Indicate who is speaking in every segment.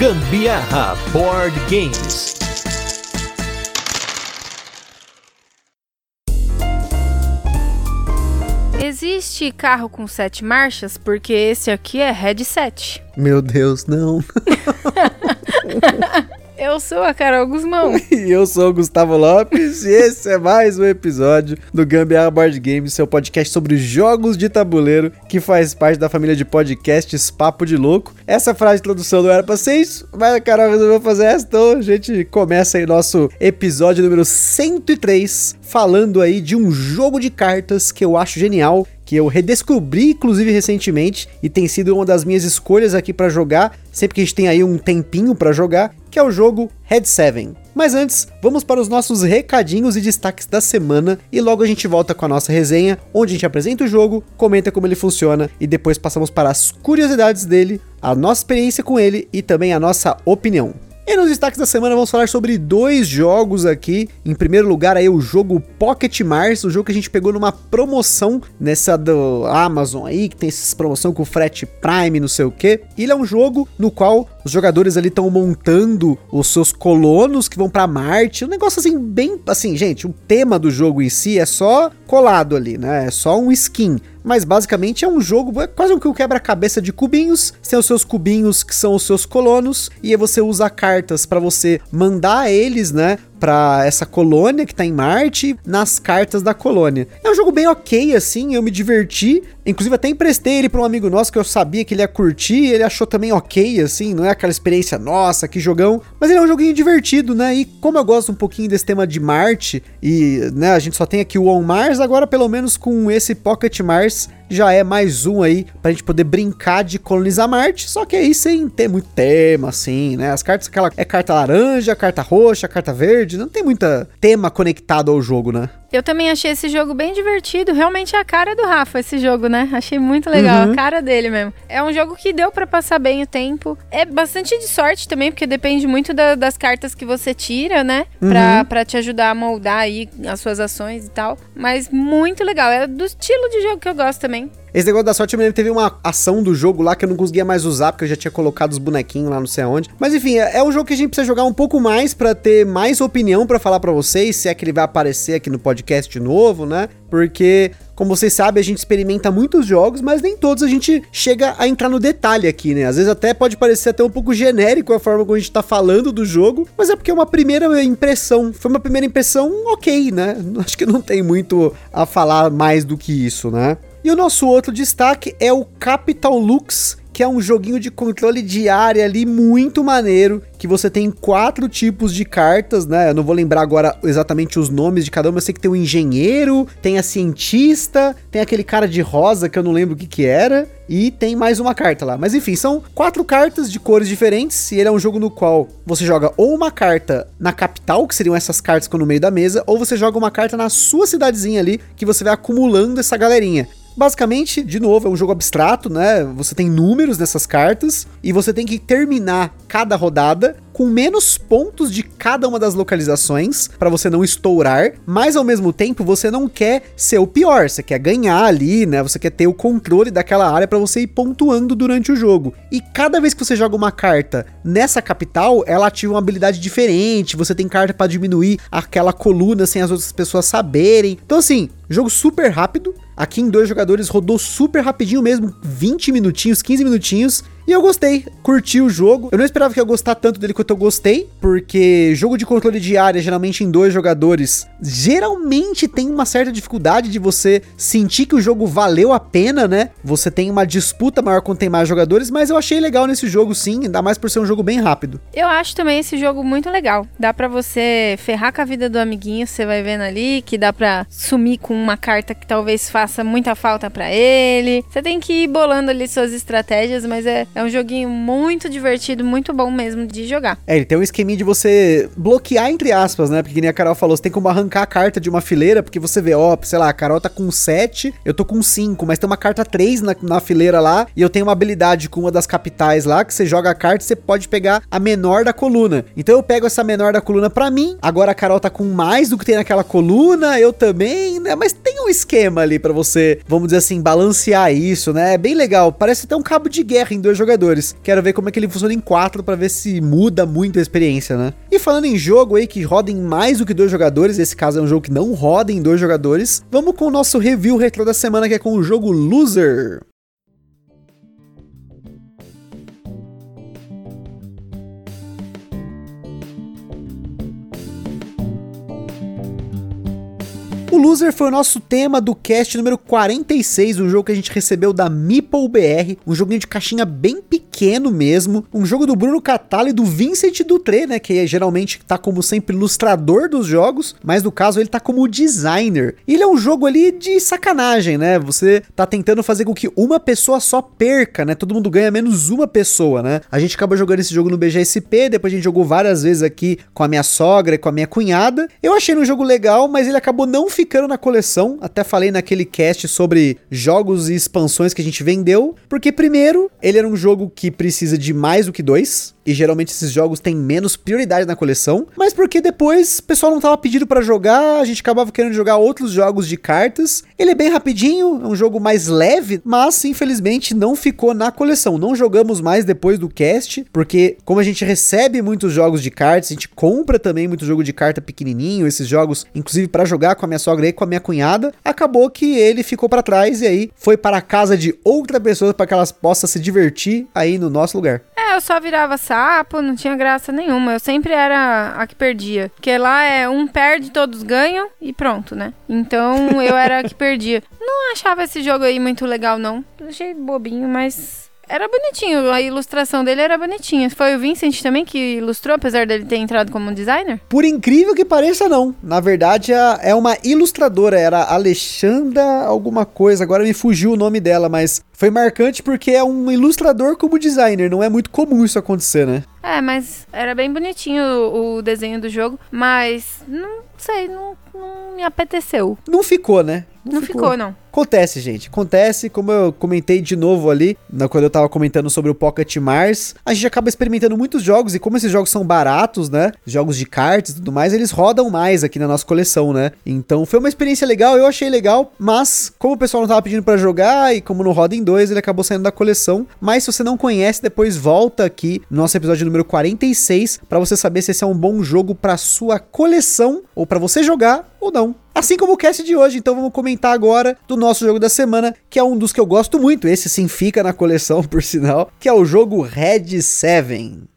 Speaker 1: Gambiarra Board Games.
Speaker 2: Existe carro com sete marchas? Porque esse aqui é headset.
Speaker 3: Meu Deus, não.
Speaker 2: Eu sou a Carol Guzmão.
Speaker 3: e eu sou o Gustavo Lopes e esse é mais um episódio do Gambiarra Board Games, seu podcast sobre jogos de tabuleiro que faz parte da família de podcasts Papo de Louco. Essa frase de introdução não era pra ser isso, mas a Carol resolveu fazer essa, então a gente começa aí nosso episódio número 103 falando aí de um jogo de cartas que eu acho genial, que eu redescobri, inclusive, recentemente, e tem sido uma das minhas escolhas aqui para jogar, sempre que a gente tem aí um tempinho para jogar, que é o jogo Head 7. Mas antes, vamos para os nossos recadinhos e destaques da semana e logo a gente volta com a nossa resenha, onde a gente apresenta o jogo, comenta como ele funciona e depois passamos para as curiosidades dele, a nossa experiência com ele e também a nossa opinião. E nos destaques da semana vamos falar sobre dois jogos aqui. Em primeiro lugar aí o jogo Pocket Mars, o jogo que a gente pegou numa promoção nessa do Amazon aí, que tem essa promoção com frete Prime, não sei o que. Ele é um jogo no qual os jogadores ali estão montando os seus colonos que vão para Marte. Um negócio assim bem assim, gente, o tema do jogo em si é só colado ali, né? É só um skin mas basicamente é um jogo, é quase um quebra-cabeça de cubinhos. Tem os seus cubinhos que são os seus colonos, e aí você usa cartas para você mandar eles, né, para essa colônia que tá em Marte nas cartas da colônia. É um jogo bem ok, assim, eu me diverti. Inclusive, até emprestei ele pra um amigo nosso que eu sabia que ele ia curtir. ele achou também ok, assim, não é aquela experiência, nossa, que jogão. Mas ele é um joguinho divertido, né? E como eu gosto um pouquinho desse tema de Marte, e né, a gente só tem aqui o On Mars, agora pelo menos com esse Pocket Mars já é mais um aí pra gente poder brincar de colonizar Marte, só que aí sem ter muito tema, assim, né? As cartas, aquela é carta laranja, carta roxa, carta verde, não tem muita tema conectado ao jogo, né?
Speaker 2: Eu também achei esse jogo bem divertido. Realmente é a cara do Rafa, esse jogo, né? Achei muito legal, uhum. a cara dele mesmo. É um jogo que deu para passar bem o tempo. É bastante de sorte também, porque depende muito da, das cartas que você tira, né? Pra, uhum. pra te ajudar a moldar aí as suas ações e tal. Mas muito legal. É do estilo de jogo que eu gosto também.
Speaker 3: Esse negócio da sorte, eu me lembro, teve uma ação do jogo lá que eu não conseguia mais usar, porque eu já tinha colocado os bonequinhos lá não sei aonde. Mas enfim, é, é um jogo que a gente precisa jogar um pouco mais para ter mais opinião para falar para vocês, se é que ele vai aparecer aqui no podcast de novo, né? Porque, como vocês sabem, a gente experimenta muitos jogos, mas nem todos a gente chega a entrar no detalhe aqui, né? Às vezes até pode parecer até um pouco genérico a forma como a gente tá falando do jogo, mas é porque é uma primeira impressão. Foi uma primeira impressão ok, né? Acho que não tem muito a falar mais do que isso, né? E o nosso outro destaque é o Capital Lux, que é um joguinho de controle de área ali muito maneiro, que você tem quatro tipos de cartas, né? Eu não vou lembrar agora exatamente os nomes de cada uma, eu sei que tem o engenheiro, tem a cientista, tem aquele cara de rosa que eu não lembro o que que era, e tem mais uma carta lá. Mas enfim, são quatro cartas de cores diferentes, e ele é um jogo no qual você joga ou uma carta na capital, que seriam essas cartas que estão no meio da mesa, ou você joga uma carta na sua cidadezinha ali, que você vai acumulando essa galerinha. Basicamente, de novo, é um jogo abstrato, né? Você tem números nessas cartas e você tem que terminar cada rodada com menos pontos de cada uma das localizações para você não estourar, mas ao mesmo tempo você não quer ser o pior, você quer ganhar ali, né? Você quer ter o controle daquela área para você ir pontuando durante o jogo. E cada vez que você joga uma carta nessa capital, ela ativa uma habilidade diferente, você tem carta para diminuir aquela coluna sem as outras pessoas saberem. Então assim, jogo super rápido, Aqui em dois jogadores rodou super rapidinho mesmo, 20 minutinhos, 15 minutinhos. E eu gostei, curti o jogo. Eu não esperava que eu gostar tanto dele quanto eu gostei, porque jogo de controle de área, geralmente em dois jogadores, geralmente tem uma certa dificuldade de você sentir que o jogo valeu a pena, né? Você tem uma disputa maior quando tem mais jogadores, mas eu achei legal nesse jogo sim, ainda mais por ser um jogo bem rápido.
Speaker 2: Eu acho também esse jogo muito legal. Dá para você ferrar com a vida do amiguinho, você vai vendo ali que dá para sumir com uma carta que talvez faça muita falta para ele. Você tem que ir bolando ali suas estratégias, mas é, é um joguinho muito divertido, muito bom mesmo de jogar.
Speaker 3: É, ele tem um esqueminha de você bloquear, entre aspas, né? Porque nem a Carol falou, você tem como arrancar a carta de uma fileira, porque você vê, ó, sei lá, a Carol tá com 7, eu tô com 5, mas tem uma carta 3 na, na fileira lá, e eu tenho uma habilidade com uma das capitais lá, que você joga a carta e você pode pegar a menor da coluna. Então eu pego essa menor da coluna pra mim, agora a Carol tá com mais do que tem naquela coluna, eu também, né? Mas tem um esquema ali para você, vamos dizer assim, balancear isso, né? É bem legal, parece até um cabo de guerra em dois jogadores jogadores. Quero ver como é que ele funciona em quatro para ver se muda muito a experiência, né? E falando em jogo aí que roda em mais do que dois jogadores, esse caso é um jogo que não roda em dois jogadores, vamos com o nosso review retro da semana que é com o jogo Loser. O Loser foi o nosso tema do cast número 46, um jogo que a gente recebeu da Meeple BR, um joguinho de caixinha bem pequeno mesmo, um jogo do Bruno Catali e do Vincent Dutré, né, que é, geralmente tá como sempre ilustrador dos jogos, mas no caso ele tá como designer. Ele é um jogo ali de sacanagem, né? Você tá tentando fazer com que uma pessoa só perca, né? Todo mundo ganha menos uma pessoa, né? A gente acabou jogando esse jogo no BGSP, depois a gente jogou várias vezes aqui com a minha sogra e com a minha cunhada. Eu achei um jogo legal, mas ele acabou não ficando na coleção. Até falei naquele cast sobre jogos e expansões que a gente vendeu. Porque, primeiro, ele era um jogo que precisa de mais do que dois. E geralmente esses jogos têm menos prioridade na coleção. Mas porque depois o pessoal não tava pedindo para jogar, a gente acabava querendo jogar outros jogos de cartas. Ele é bem rapidinho, é um jogo mais leve, mas infelizmente não ficou na coleção. Não jogamos mais depois do cast, porque como a gente recebe muitos jogos de cartas, a gente compra também muito jogo de carta pequenininho, esses jogos, inclusive para jogar com a minha sogra e com a minha cunhada, acabou que ele ficou para trás e aí foi para a casa de outra pessoa para que elas possam se divertir aí no nosso lugar.
Speaker 2: É, eu só virava sapo, não tinha graça nenhuma. Eu sempre era a que perdia. Porque lá é um perde, todos ganham e pronto, né? Então eu era a que perdia. Não achava esse jogo aí muito legal, não. Achei bobinho, mas era bonitinho, a ilustração dele era bonitinha. Foi o Vincent também que ilustrou, apesar dele ter entrado como designer?
Speaker 3: Por incrível que pareça, não. Na verdade, é uma ilustradora, era Alexandra alguma coisa, agora me fugiu o nome dela, mas foi marcante porque é um ilustrador como designer, não é muito comum isso acontecer, né?
Speaker 2: É, mas era bem bonitinho o, o desenho do jogo, mas não sei, não, não me apeteceu.
Speaker 3: Não ficou, né?
Speaker 2: Não, não ficou. ficou, não.
Speaker 3: Acontece, gente. Acontece, como eu comentei de novo ali, na, quando eu tava comentando sobre o Pocket Mars, a gente acaba experimentando muitos jogos, e como esses jogos são baratos, né? Jogos de cartas e tudo mais, eles rodam mais aqui na nossa coleção, né? Então foi uma experiência legal, eu achei legal, mas como o pessoal não tava pedindo para jogar, e como não roda em dois, ele acabou saindo da coleção. Mas se você não conhece, depois volta aqui no nosso episódio número 46 para você saber se esse é um bom jogo para sua coleção ou para você jogar ou não. Assim como o cast de hoje, então vamos comentar agora do nosso jogo da semana, que é um dos que eu gosto muito, esse sim fica na coleção, por sinal, que é o jogo Red 7.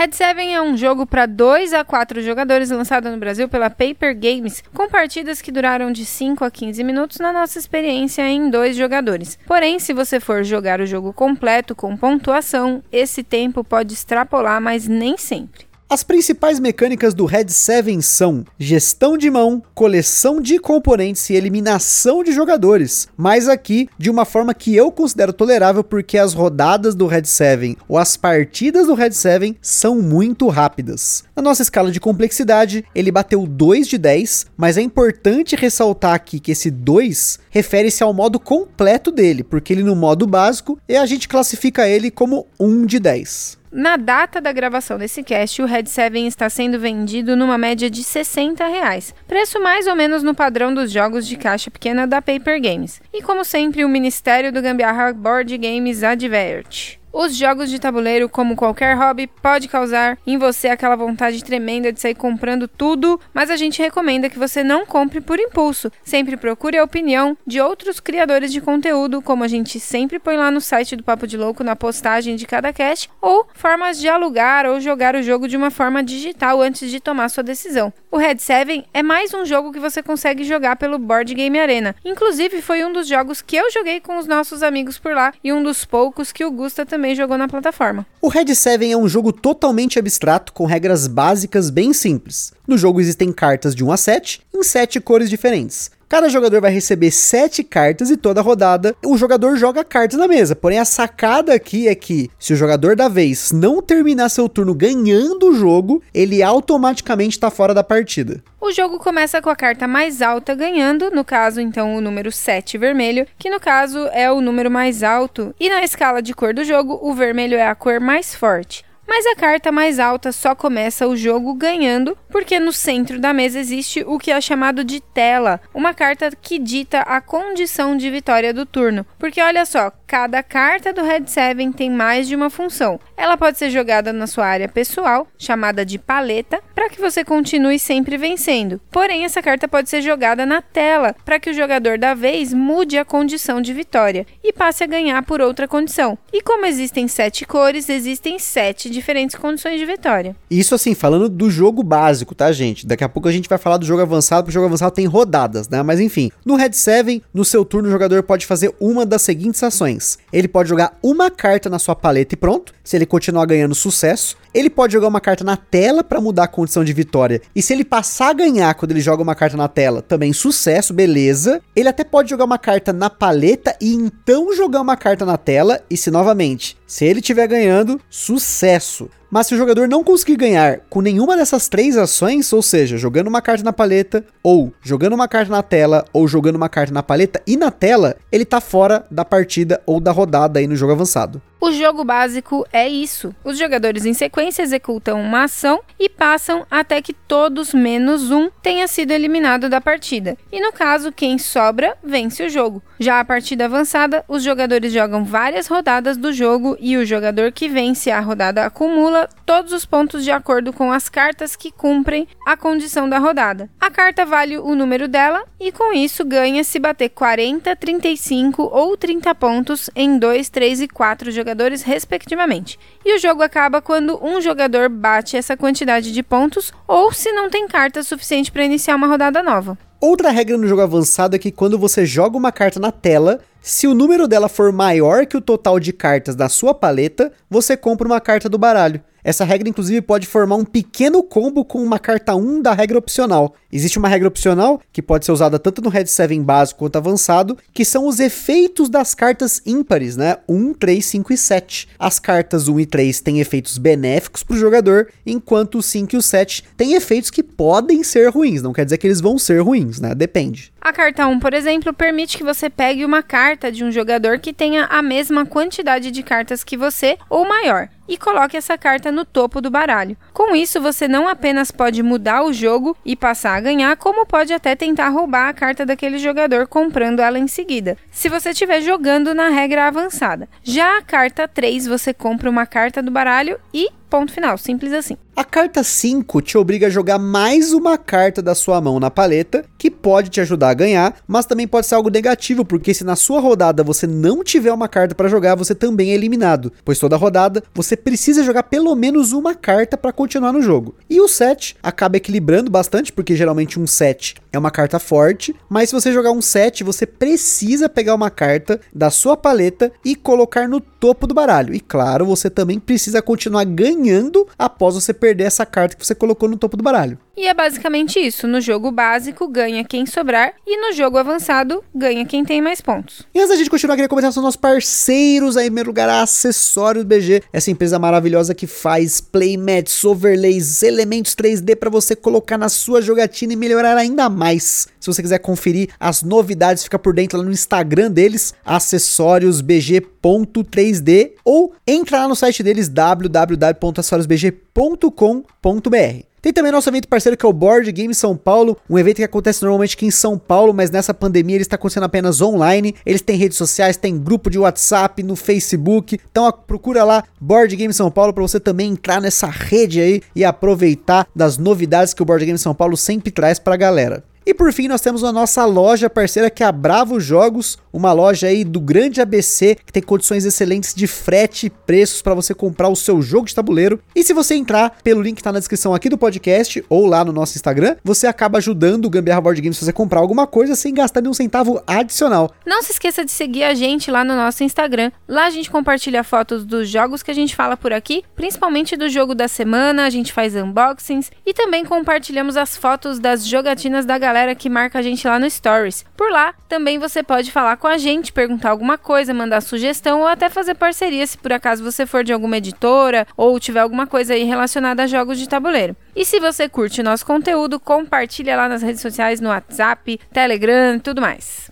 Speaker 2: Red 7 é um jogo para 2 a 4 jogadores lançado no Brasil pela Paper Games, com partidas que duraram de 5 a 15 minutos na nossa experiência em dois jogadores. Porém, se você for jogar o jogo completo com pontuação, esse tempo pode extrapolar, mas nem sempre.
Speaker 3: As principais mecânicas do Red 7 são gestão de mão, coleção de componentes e eliminação de jogadores, mas aqui de uma forma que eu considero tolerável porque as rodadas do Red 7 ou as partidas do Red 7 são muito rápidas. Na nossa escala de complexidade, ele bateu 2 de 10, mas é importante ressaltar aqui que esse 2 refere-se ao modo completo dele, porque ele no modo básico e a gente classifica ele como 1 de 10.
Speaker 2: Na data da gravação desse cast, o Red 7 está sendo vendido numa média de 60 reais, preço mais ou menos no padrão dos jogos de caixa pequena da Paper Games. E como sempre, o Ministério do Gambiarra Board Games adverte. Os jogos de tabuleiro, como qualquer hobby, pode causar em você aquela vontade tremenda de sair comprando tudo, mas a gente recomenda que você não compre por impulso. Sempre procure a opinião de outros criadores de conteúdo, como a gente sempre põe lá no site do Papo de Louco na postagem de cada cast, ou formas de alugar ou jogar o jogo de uma forma digital antes de tomar sua decisão. O Red 7 é mais um jogo que você consegue jogar pelo Board Game Arena. Inclusive, foi um dos jogos que eu joguei com os nossos amigos por lá e um dos poucos que o Gusta também também jogou na plataforma.
Speaker 3: O Red 7 é um jogo totalmente abstrato, com regras básicas bem simples. No jogo existem cartas de 1 a 7, em 7 cores diferentes. Cada jogador vai receber 7 cartas e toda rodada o jogador joga cartas na mesa. Porém, a sacada aqui é que se o jogador da vez não terminar seu turno ganhando o jogo, ele automaticamente está fora da partida.
Speaker 2: O jogo começa com a carta mais alta ganhando, no caso, então, o número 7 vermelho, que no caso é o número mais alto, e na escala de cor do jogo, o vermelho é a cor mais forte. mas a carta mais alta só começa o jogo ganhando, porque no centro da mesa existe o que é chamado de tela, uma carta que dita a condição de vitória do turno. Porque olha só, cada carta do Red 7 tem mais de uma função. Ela pode ser jogada na sua área pessoal, chamada de paleta, para que você continue sempre vencendo. Porém, essa carta pode ser jogada na tela, para que o jogador da vez mude a condição de vitória e passe a ganhar por outra condição. E como existem sete cores, existem sete diferentes condições de vitória.
Speaker 3: Isso assim, falando do jogo básico, tá, gente? Daqui a pouco a gente vai falar do jogo avançado, porque o jogo avançado tem rodadas, né? Mas enfim, no Red 7, no seu turno, o jogador pode fazer uma das seguintes ações. Ele pode jogar uma carta na sua paleta e pronto. Se ele continuar ganhando sucesso, ele pode jogar uma carta na tela para mudar a condição de vitória. E se ele passar a ganhar quando ele joga uma carta na tela, também sucesso, beleza. Ele até pode jogar uma carta na paleta e então jogar uma carta na tela. E se novamente, se ele estiver ganhando, sucesso. Mas se o jogador não conseguir ganhar com nenhuma dessas três ações, ou seja, jogando uma carta na paleta, ou jogando uma carta na tela, ou jogando uma carta na paleta e na tela, ele tá fora da partida ou da rodada aí no jogo avançado.
Speaker 2: O jogo básico é isso. Os jogadores em sequência executam uma ação e passam até que todos menos um tenha sido eliminado da partida. E no caso, quem sobra vence o jogo. Já a partida avançada, os jogadores jogam várias rodadas do jogo e o jogador que vence a rodada acumula todos os pontos de acordo com as cartas que cumprem a condição da rodada. A carta vale o número dela e com isso ganha se bater 40, 35 ou 30 pontos em 2, 3 e 4 jogadores jogadores, respectivamente. E o jogo acaba quando um jogador bate essa quantidade de pontos ou se não tem carta suficiente para iniciar uma rodada nova.
Speaker 3: Outra regra no jogo avançado é que quando você joga uma carta na tela, se o número dela for maior que o total de cartas da sua paleta, você compra uma carta do baralho. Essa regra, inclusive, pode formar um pequeno combo com uma carta 1 da regra opcional. Existe uma regra opcional, que pode ser usada tanto no Red 7 básico quanto avançado, que são os efeitos das cartas ímpares, né? 1, 3, 5 e 7. As cartas 1 e 3 têm efeitos benéficos para o jogador, enquanto o 5 e o 7 têm efeitos que podem ser ruins. Não quer dizer que eles vão ser ruins, né? Depende.
Speaker 2: A carta 1, por exemplo, permite que você pegue uma carta de um jogador que tenha a mesma quantidade de cartas que você ou maior e coloque essa carta no topo do baralho. Com isso, você não apenas pode mudar o jogo e passar a ganhar, como pode até tentar roubar a carta daquele jogador comprando ela em seguida, se você estiver jogando na regra avançada. Já a carta 3, você compra uma carta do baralho e ponto final, simples assim.
Speaker 3: A carta 5 te obriga a jogar mais uma carta da sua mão na paleta, que pode te ajudar a ganhar, mas também pode ser algo negativo, porque se na sua rodada você não tiver uma carta para jogar, você também é eliminado, pois toda rodada você precisa jogar pelo menos uma carta para continuar no jogo. E o 7 acaba equilibrando bastante, porque geralmente um 7 é uma carta forte, mas se você jogar um 7, você precisa pegar uma carta da sua paleta e colocar no topo do baralho. E claro, você também precisa continuar ganhando após você perder perder essa carta que você colocou no topo do baralho.
Speaker 2: E é basicamente isso. No jogo básico, ganha quem sobrar. E no jogo avançado, ganha quem tem mais pontos.
Speaker 3: E antes da gente continuar, queria comentar sobre nossos parceiros aí, em primeiro lugar, a Acessórios BG. Essa empresa maravilhosa que faz playmats, overlays, elementos 3D para você colocar na sua jogatina e melhorar ainda mais. Se você quiser conferir as novidades, fica por dentro lá no Instagram deles, acessóriosbg.3D ou entra lá no site deles www.acessoriosbg.com.br. Tem também nosso evento parceiro que é o Board Game São Paulo, um evento que acontece normalmente aqui em São Paulo, mas nessa pandemia ele está acontecendo apenas online. Eles têm redes sociais, tem grupo de WhatsApp, no Facebook. Então procura lá Board Game São Paulo para você também entrar nessa rede aí e aproveitar das novidades que o Board Game São Paulo sempre traz para a galera. E por fim, nós temos a nossa loja parceira que é a Bravo Jogos, uma loja aí do grande ABC que tem condições excelentes de frete e preços para você comprar o seu jogo de tabuleiro. E se você entrar pelo link que tá na descrição aqui do podcast ou lá no nosso Instagram, você acaba ajudando o Gambiarra Board Games se você comprar alguma coisa sem gastar nenhum centavo adicional.
Speaker 2: Não se esqueça de seguir a gente lá no nosso Instagram. Lá a gente compartilha fotos dos jogos que a gente fala por aqui, principalmente do jogo da semana, a gente faz unboxings e também compartilhamos as fotos das jogatinas da galera galera que marca a gente lá no Stories. Por lá, também você pode falar com a gente, perguntar alguma coisa, mandar sugestão ou até fazer parceria se por acaso você for de alguma editora ou tiver alguma coisa aí relacionada a jogos de tabuleiro. E se você curte nosso conteúdo, compartilha lá nas redes sociais, no WhatsApp, Telegram e tudo mais.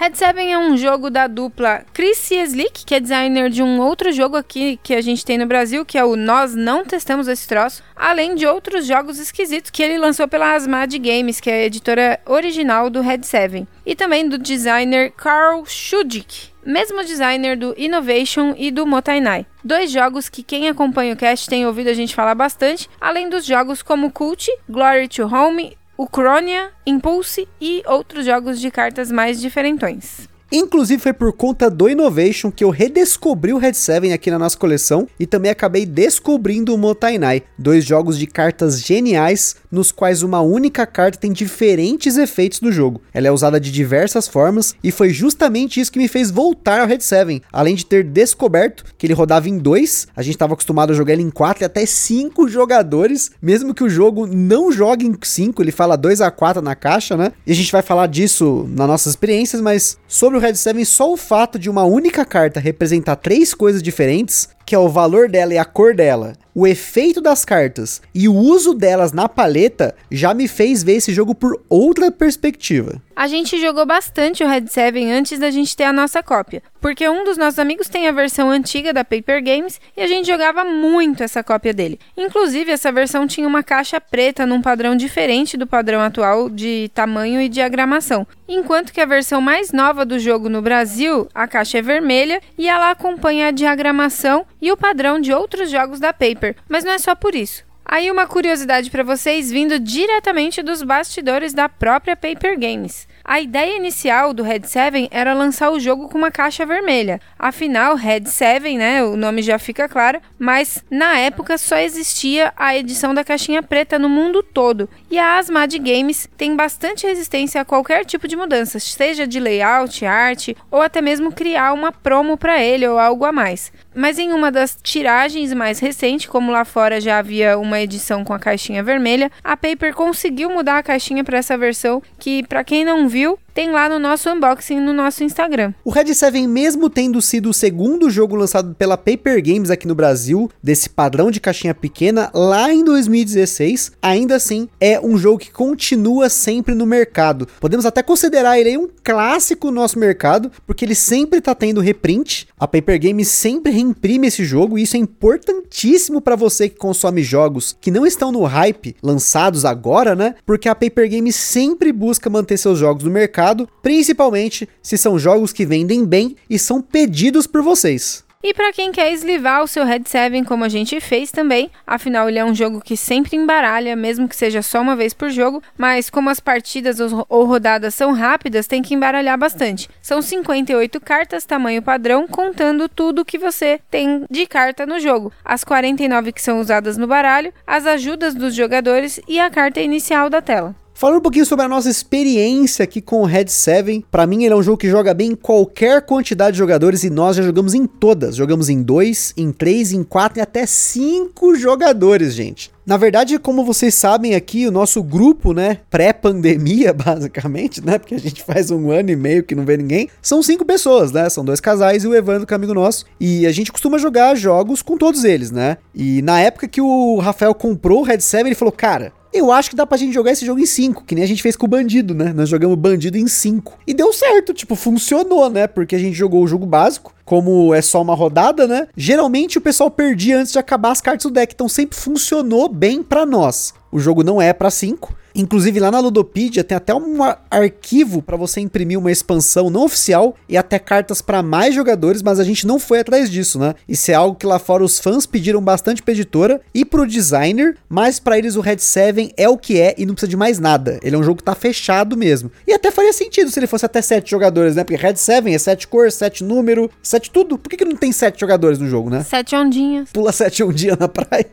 Speaker 2: Red 7 é um jogo da dupla Chris Cieslik, que é designer de um outro jogo aqui que a gente tem no Brasil, que é o Nós Não Testamos Esse Troço, além de outros jogos esquisitos que ele lançou pela Asmad Games, que é a editora original do Red 7, e também do designer Carl Schudik, mesmo designer do Innovation e do Motainai. Dois jogos que quem acompanha o cast tem ouvido a gente falar bastante, além dos jogos como Cult, Glory to Home o Cronia, Impulse e outros jogos de cartas mais diferentões.
Speaker 3: Inclusive foi por conta do Innovation que eu redescobri o Red 7 aqui na nossa coleção e também acabei descobrindo o Motainai, dois jogos de cartas geniais nos quais uma única carta tem diferentes efeitos do jogo. Ela é usada de diversas formas e foi justamente isso que me fez voltar ao Red 7, além de ter descoberto que ele rodava em dois, a gente estava acostumado a jogar ele em quatro e até cinco jogadores, mesmo que o jogo não jogue em cinco, ele fala 2 a 4 na caixa, né? E a gente vai falar disso nas nossas experiências, mas sobre o Red 7, só o fato de uma única carta representar três coisas diferentes, que é o valor dela e a cor dela, o efeito das cartas e o uso delas na paleta, já me fez ver esse jogo por outra perspectiva.
Speaker 2: A gente jogou bastante o Red 7 antes da gente ter a nossa cópia, porque um dos nossos amigos tem a versão antiga da Paper Games e a gente jogava muito essa cópia dele. Inclusive, essa versão tinha uma caixa preta num padrão diferente do padrão atual de tamanho e diagramação, enquanto que a versão mais nova do jogo no Brasil, a caixa é vermelha e ela acompanha a diagramação e o padrão de outros jogos da Paper, mas não é só por isso. Aí uma curiosidade para vocês vindo diretamente dos bastidores da própria Paper Games. A ideia inicial do Red 7 era lançar o jogo com uma caixa vermelha. Afinal, Red 7, né, o nome já fica claro, mas na época só existia a edição da caixinha preta no mundo todo. E a Asmad Games tem bastante resistência a qualquer tipo de mudança, seja de layout, arte ou até mesmo criar uma promo para ele ou algo a mais. Mas em uma das tiragens mais recentes, como lá fora já havia uma edição com a caixinha vermelha, a Paper conseguiu mudar a caixinha para essa versão que, para quem não viu, viu? Tem lá no nosso unboxing no nosso Instagram.
Speaker 3: O Red 7, mesmo tendo sido o segundo jogo lançado pela Paper Games aqui no Brasil, desse padrão de caixinha pequena, lá em 2016, ainda assim é um jogo que continua sempre no mercado. Podemos até considerar ele um clássico no nosso mercado, porque ele sempre tá tendo reprint. A Paper Games sempre reimprime esse jogo e isso é importantíssimo para você que consome jogos que não estão no hype, lançados agora, né? Porque a Paper Games sempre busca manter seus jogos no mercado mercado, principalmente se são jogos que vendem bem e são pedidos por vocês.
Speaker 2: E para quem quer eslivar o seu Red 7 como a gente fez também, afinal ele é um jogo que sempre embaralha, mesmo que seja só uma vez por jogo, mas como as partidas ou rodadas são rápidas, tem que embaralhar bastante. São 58 cartas tamanho padrão, contando tudo que você tem de carta no jogo. As 49 que são usadas no baralho, as ajudas dos jogadores e a carta inicial da tela.
Speaker 3: Falando um pouquinho sobre a nossa experiência aqui com o Red 7, para mim ele é um jogo que joga bem em qualquer quantidade de jogadores e nós já jogamos em todas. Jogamos em 2, em 3, em 4 e até 5 jogadores, gente. Na verdade, como vocês sabem aqui, o nosso grupo, né, pré-pandemia, basicamente, né, porque a gente faz um ano e meio que não vê ninguém, são cinco pessoas, né, são dois casais e o Evandro, que é amigo nosso, e a gente costuma jogar jogos com todos eles, né, e na época que o Rafael comprou o Red 7, ele falou, cara, eu acho que dá pra gente jogar esse jogo em 5, que nem a gente fez com o Bandido, né? Nós jogamos Bandido em 5. E deu certo, tipo, funcionou, né? Porque a gente jogou o jogo básico, como é só uma rodada, né? Geralmente o pessoal perdia antes de acabar as cartas do deck, então sempre funcionou bem para nós. O jogo não é para 5. Inclusive lá na Ludopedia tem até um arquivo para você imprimir uma expansão não oficial e até cartas para mais jogadores, mas a gente não foi atrás disso, né? Isso é algo que lá fora os fãs pediram bastante pra editora e pro designer, mas para eles o Red 7 é o que é e não precisa de mais nada. Ele é um jogo que tá fechado mesmo. E até faria sentido se ele fosse até 7 jogadores, né? Porque Red 7 é 7 cores, 7 número, 7 tudo. Por que, que não tem 7 jogadores no jogo, né?
Speaker 2: 7 ondinhas.
Speaker 3: Pula 7 ondinhas na praia.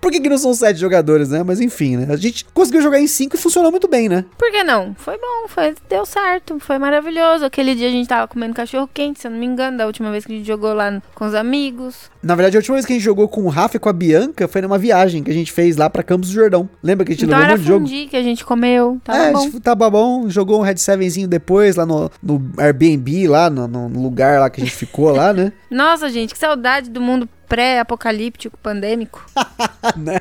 Speaker 3: Por que, que não são 7 jogadores, né? Mas enfim, né? A gente conseguiu jogar em 5 e funcionou muito bem, né?
Speaker 2: Por que não? Foi bom, foi, deu certo, foi maravilhoso. Aquele dia a gente tava comendo cachorro quente, se eu não me engano, da última vez que a gente jogou lá com os amigos.
Speaker 3: Na verdade, a última vez que a gente jogou com o Rafa e com a Bianca foi numa viagem que a gente fez lá pra Campos do Jordão. Lembra que a gente
Speaker 2: então
Speaker 3: levou um
Speaker 2: monte de jogo? que a gente comeu, tava é, bom.
Speaker 3: tava bom, jogou um Red Sevenzinho depois lá no, no Airbnb, lá no, no lugar lá que a gente ficou lá, né?
Speaker 2: Nossa, gente, que saudade do mundo pré-apocalíptico, pandêmico.
Speaker 3: né?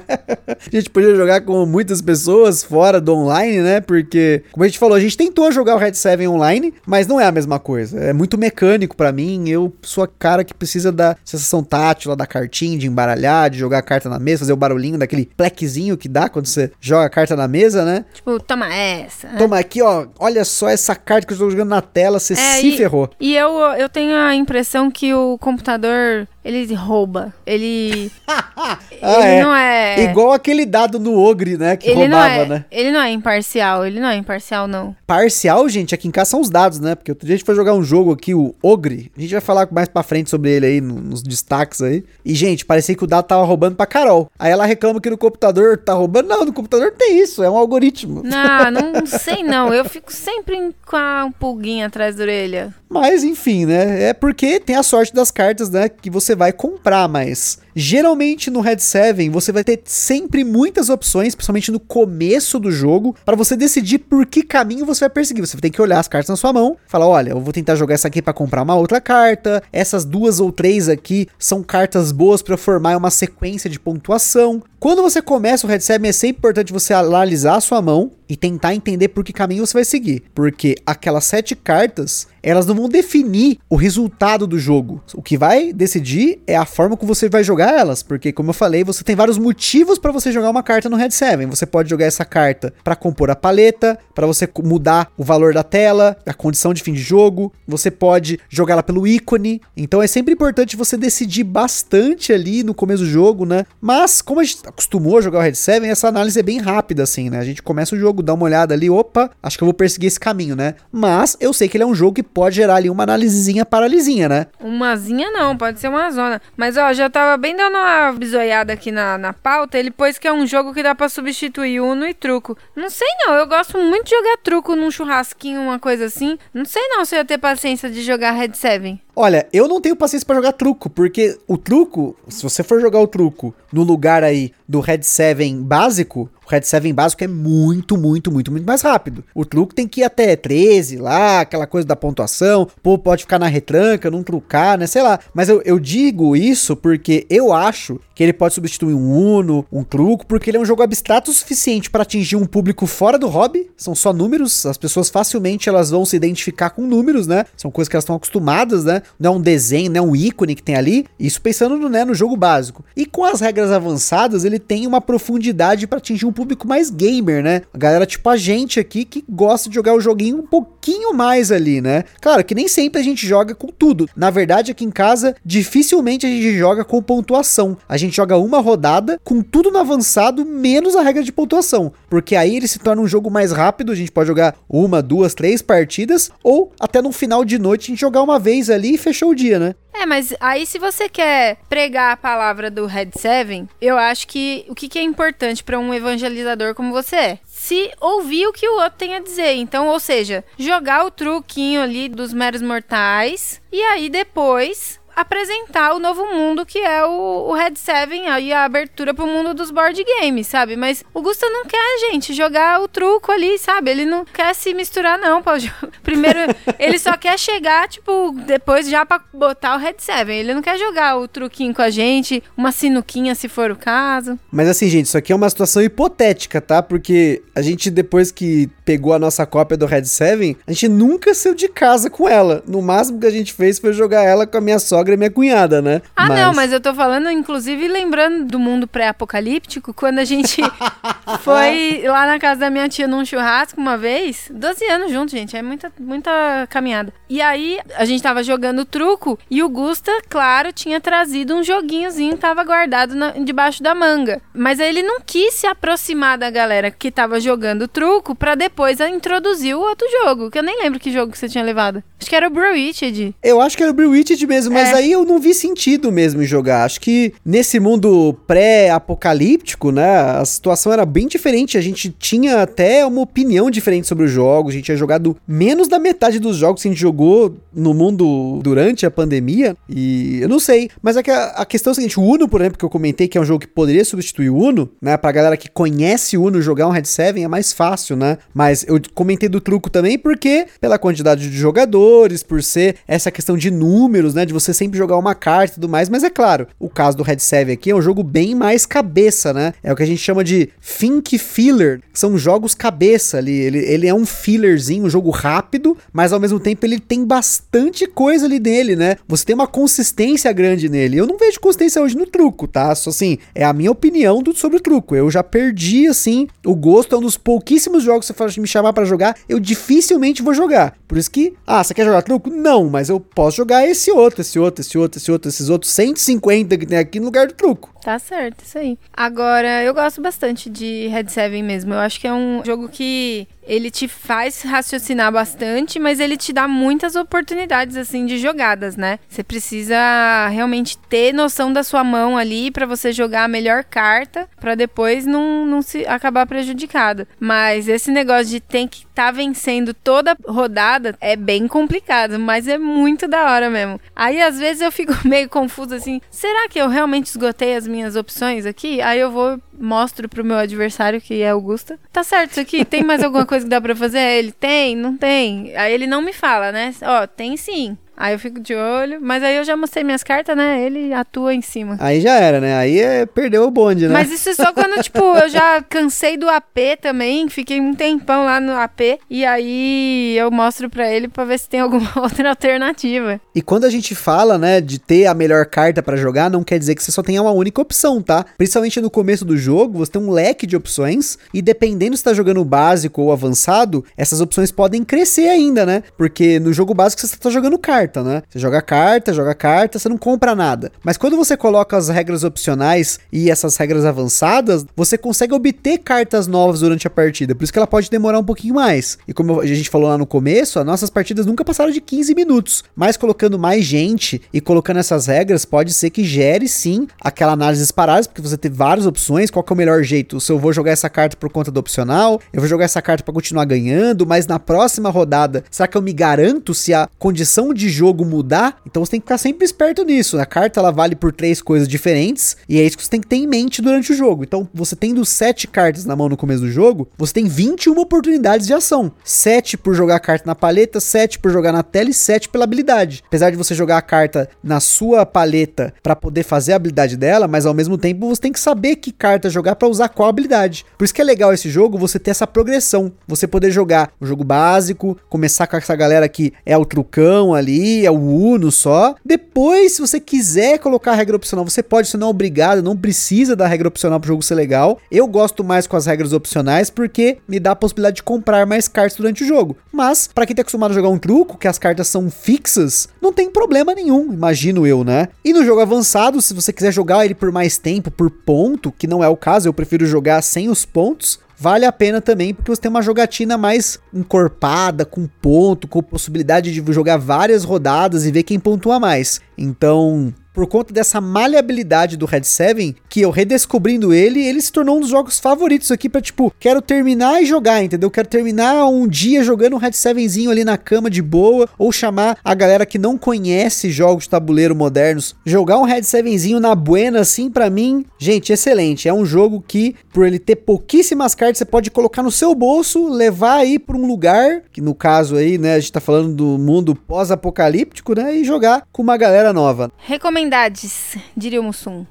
Speaker 3: A gente podia jogar com muitas pessoas fora do online, né? Porque, como a gente falou, a gente tentou jogar o Red 7 online, mas não é a mesma coisa. É muito mecânico para mim. Eu sou a cara que precisa da sensação tátil, da cartinha, de embaralhar, de jogar a carta na mesa, fazer o barulhinho daquele plequezinho que dá quando você joga a carta na mesa, né?
Speaker 2: Tipo, toma essa. né?
Speaker 3: Toma aqui, ó. Olha só essa carta que eu estou jogando na tela, você
Speaker 2: É,
Speaker 3: se
Speaker 2: e-
Speaker 3: ferrou.
Speaker 2: E eu, eu tenho a impressão que o computador, ele rouba. Ele,
Speaker 3: Ah,
Speaker 2: ele
Speaker 3: é.
Speaker 2: não é...
Speaker 3: Igual aquele dado no Ogre, né? Que
Speaker 2: ele
Speaker 3: roubava,
Speaker 2: é,
Speaker 3: né?
Speaker 2: Ele não é imparcial, ele não é imparcial, não.
Speaker 3: Parcial, gente, aqui em casa são os dados, né? Porque outro dia a gente foi jogar um jogo aqui, o Ogre. A gente vai falar mais pra frente sobre ele aí, no- nos destaques aí. E, gente, parecia que o dado tava roubando pra Carol. Aí ela reclama que no computador tá roubando. Não, no computador tem isso, é um algoritmo.
Speaker 2: Não, não sei não. Eu fico sempre com a um pulguinha atrás da orelha.
Speaker 3: Mas, enfim, né? É porque tem a sorte das cartas, né? Que você vai comprar, mas. Geralmente no Red 7 você vai ter sempre muitas opções, principalmente no começo do jogo, para você decidir por que caminho você vai perseguir. Você tem que olhar as cartas na sua mão, falar: olha, eu vou tentar jogar essa aqui para comprar uma outra carta. Essas duas ou três aqui são cartas boas para formar uma sequência de pontuação. Quando você começa o Red 7 é sempre importante você analisar a sua mão e tentar entender por que caminho você vai seguir. Porque aquelas sete cartas, elas não vão definir o resultado do jogo. O que vai decidir é a forma como você vai jogar elas. Porque, como eu falei, você tem vários motivos para você jogar uma carta no Red 7. Você pode jogar essa carta para compor a paleta, para você mudar o valor da tela, a condição de fim de jogo. Você pode jogá-la pelo ícone. Então é sempre importante você decidir bastante ali no começo do jogo, né? Mas, como a gente acostumou a jogar o Red 7, essa análise é bem rápida, assim, né? A gente começa o jogo, dá uma olhada ali, opa, acho que eu vou perseguir esse caminho, né? Mas eu sei que ele é um jogo que pode gerar ali uma análisezinha paralisinha, né?
Speaker 2: Umazinha não, pode ser uma zona. Mas ó, já tava bem dando uma bisoiada aqui na, na pauta. Ele pôs que é um jogo que dá pra substituir Uno e truco. Não sei não, eu gosto muito de jogar truco num churrasquinho, uma coisa assim. Não sei não se eu ia ter paciência de jogar Red 7.
Speaker 3: Olha, eu não tenho paciência pra jogar truco, porque o truco, se você for jogar o truco no lugar aí do Red 7 básico, o Red 7 básico é muito, muito, muito, muito mais rápido. O truco tem que ir até 13 lá, aquela coisa da pontuação, pô, pode ficar na retranca, não trucar, né, sei lá. Mas eu, eu digo isso porque eu acho que ele pode substituir um Uno, um truco, porque ele é um jogo abstrato o suficiente para atingir um público fora do hobby. São só números, as pessoas facilmente elas vão se identificar com números, né? São coisas que elas estão acostumadas, né? Não é um desenho, não é um ícone que tem ali. Isso pensando no, né, no jogo básico. E com as regras avançadas, ele tem uma profundidade para atingir um público mais gamer, né? A galera tipo a gente aqui que gosta de jogar o joguinho um pouquinho mais ali, né? Claro que nem sempre a gente joga com tudo. Na verdade, aqui em casa, dificilmente a gente joga com pontuação. A gente joga uma rodada com tudo no avançado, menos a regra de pontuação. Porque aí ele se torna um jogo mais rápido, a gente pode jogar uma, duas, três partidas, ou até no final de noite a gente jogar uma vez ali e fechou o dia, né?
Speaker 2: É, mas aí se você quer pregar a palavra do Red 7, eu acho que o que, que é importante pra um evangelizador como você é? Se ouvir o que o outro tem a dizer. Então, ou seja, jogar o truquinho ali dos meros mortais e aí depois apresentar o novo mundo que é o, o Red 7 aí a abertura pro mundo dos board games, sabe? Mas o Gusta não quer, gente, jogar o truco ali, sabe? Ele não quer se misturar não, Paulo. Primeiro, ele só quer chegar, tipo, depois já pra botar o Red 7. Ele não quer jogar o truquinho com a gente, uma sinuquinha se for o caso.
Speaker 3: Mas assim, gente, isso aqui é uma situação hipotética, tá? Porque a gente, depois que pegou a nossa cópia do Red 7, a gente nunca saiu de casa com ela. No máximo que a gente fez foi jogar ela com a minha sogra e minha cunhada, né?
Speaker 2: Ah, não, mas eu tô falando, inclusive, lembrando do mundo pré-apocalíptico, quando a gente foi lá na casa da minha tia num churrasco uma vez. 12 anos juntos, gente. É muita, muita caminhada. E aí, a gente tava jogando truco e o Gusta, claro, tinha trazido um joguinhozinho tava guardado na- debaixo da manga. Mas aí ele não quis se aproximar da galera que tava jogando truco pra depois introduzir o outro jogo, que eu nem lembro que jogo que você tinha levado. Acho que era o Brewitched.
Speaker 3: Eu acho que era o Bewitched mesmo, mas
Speaker 2: É.
Speaker 3: aí eu não vi sentido mesmo em jogar. Acho que nesse mundo pré-apocalíptico, né, a situação era bem diferente. A gente tinha até uma opinião diferente sobre os jogos. A gente tinha jogado menos da metade dos jogos que a gente jogou no mundo durante a pandemia. E eu não sei. Mas é que a, a questão é a seguinte: o Uno, por exemplo, que eu comentei que é um jogo que poderia substituir o Uno, né, pra galera que conhece o Uno jogar um Red 7 é mais fácil, né? Mas eu comentei do truco também porque, pela quantidade de jogadores, por ser essa questão de números, né? De você sempre jogar uma carta e tudo mais, mas é claro, o caso do Red 7 aqui é um jogo bem mais cabeça, né? É o que a gente chama de think filler, são jogos cabeça ali, ele, ele é um fillerzinho, um jogo rápido, mas ao mesmo tempo ele tem bastante coisa ali nele, né? Você tem uma consistência grande nele. Eu não vejo consistência hoje no truco, tá? Só assim, é a minha opinião do, sobre o truco. Eu já perdi, assim, o gosto, é um dos pouquíssimos jogos que você me chamar para jogar, eu dificilmente vou jogar. Por isso que, ah, você quer jogar truco? Não, mas eu posso jogar esse outro, esse outro, esse outro, esse outro, esses outros 150 que tem aqui no lugar do truco.
Speaker 2: Tá certo, isso aí. Agora, eu gosto bastante de Red 7 mesmo. Eu acho que é um jogo que ele te faz raciocinar bastante, mas ele te dá muitas oportunidades assim de jogadas, né? Você precisa realmente ter noção da sua mão ali para você jogar a melhor carta, para depois não, não se acabar prejudicado. Mas esse negócio de tem que estar tá vencendo toda rodada é bem complicado, mas é muito da hora mesmo. Aí às vezes eu fico meio confuso assim, será que eu realmente esgotei as minhas opções aqui? Aí eu vou mostro pro meu adversário, que é Augusta. Tá certo isso aqui? Tem mais alguma coisa que dá pra fazer? Ele tem? Não tem? Aí ele não me fala, né? Ó, tem sim. Aí eu fico de olho, mas aí eu já mostrei minhas cartas, né? Ele atua em cima.
Speaker 3: Aí já era, né? Aí é, perdeu o bonde, né?
Speaker 2: Mas isso é só quando, tipo, eu já cansei do AP também, fiquei um tempão lá no AP, e aí eu mostro para ele para ver se tem alguma outra alternativa.
Speaker 3: E quando a gente fala, né, de ter a melhor carta para jogar, não quer dizer que você só tenha uma única opção, tá? Principalmente no começo do jogo, você tem um leque de opções, e dependendo se tá jogando básico ou avançado, essas opções podem crescer ainda, né? Porque no jogo básico você tá jogando carta carta, né? Você joga carta, joga carta, você não compra nada. Mas quando você coloca as regras opcionais e essas regras avançadas, você consegue obter cartas novas durante a partida. Por isso que ela pode demorar um pouquinho mais. E como a gente falou lá no começo, as nossas partidas nunca passaram de 15 minutos. Mas colocando mais gente e colocando essas regras, pode ser que gere sim aquela análise disparada, porque você tem várias opções. Qual é o melhor jeito? Se eu vou jogar essa carta por conta do opcional, eu vou jogar essa carta para continuar ganhando, mas na próxima rodada, será que eu me garanto se a condição de jogo mudar, então você tem que ficar sempre esperto nisso. A carta ela vale por três coisas diferentes e é isso que você tem que ter em mente durante o jogo. Então, você tendo sete cartas na mão no começo do jogo, você tem 21 oportunidades de ação. 7 por jogar a carta na paleta, 7 por jogar na tela e 7 pela habilidade. Apesar de você jogar a carta na sua paleta para poder fazer a habilidade dela, mas ao mesmo tempo você tem que saber que carta jogar para usar qual habilidade. Por isso que é legal esse jogo você ter essa progressão, você poder jogar o jogo básico, começar com essa galera que é o trucão ali, é o Uno só. Depois, se você quiser colocar a regra opcional, você pode, você não é obrigado, não precisa da regra opcional pro jogo ser legal. Eu gosto mais com as regras opcionais porque me dá a possibilidade de comprar mais cartas durante o jogo. Mas, para quem tá acostumado a jogar um truco, que as cartas são fixas, não tem problema nenhum, imagino eu, né? E no jogo avançado, se você quiser jogar ele por mais tempo, por ponto, que não é o caso, eu prefiro jogar sem os pontos, vale a pena também, porque você tem uma jogatina mais encorpada, com ponto, com possibilidade de jogar várias rodadas e ver quem pontua mais. Então, por conta dessa maleabilidade do Red 7, que eu redescobrindo ele, ele se tornou um dos jogos favoritos aqui para tipo, quero terminar e jogar, entendeu? Quero terminar um dia jogando um Red 7zinho ali na cama de boa, ou chamar a galera que não conhece jogos de tabuleiro modernos, jogar um Red 7zinho na buena assim para mim, gente, excelente. É um jogo que por ele ter pouquíssimas cartas, você pode colocar no seu bolso, levar aí para um lugar, que no caso aí, né, a gente tá falando do mundo pós-apocalíptico, né, e jogar com uma galera nova.
Speaker 2: Recomendades, diria o Mussum.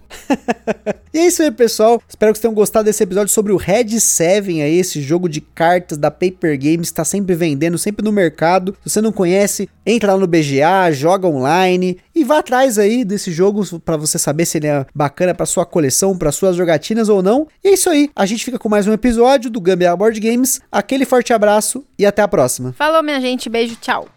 Speaker 3: e é isso aí, pessoal. Espero que vocês tenham gostado desse episódio sobre o Red 7 aí, esse jogo de cartas da Paper Games, está sempre vendendo, sempre no mercado. Se você não conhece, entra lá no BGA, joga online e vá atrás aí desse jogo para você saber se ele é bacana para sua coleção, para suas jogatinas ou não. E é isso aí. A gente fica com mais um episódio do Gambia Board Games. Aquele forte abraço e até a próxima.
Speaker 2: Falou, minha gente. Beijo, tchau.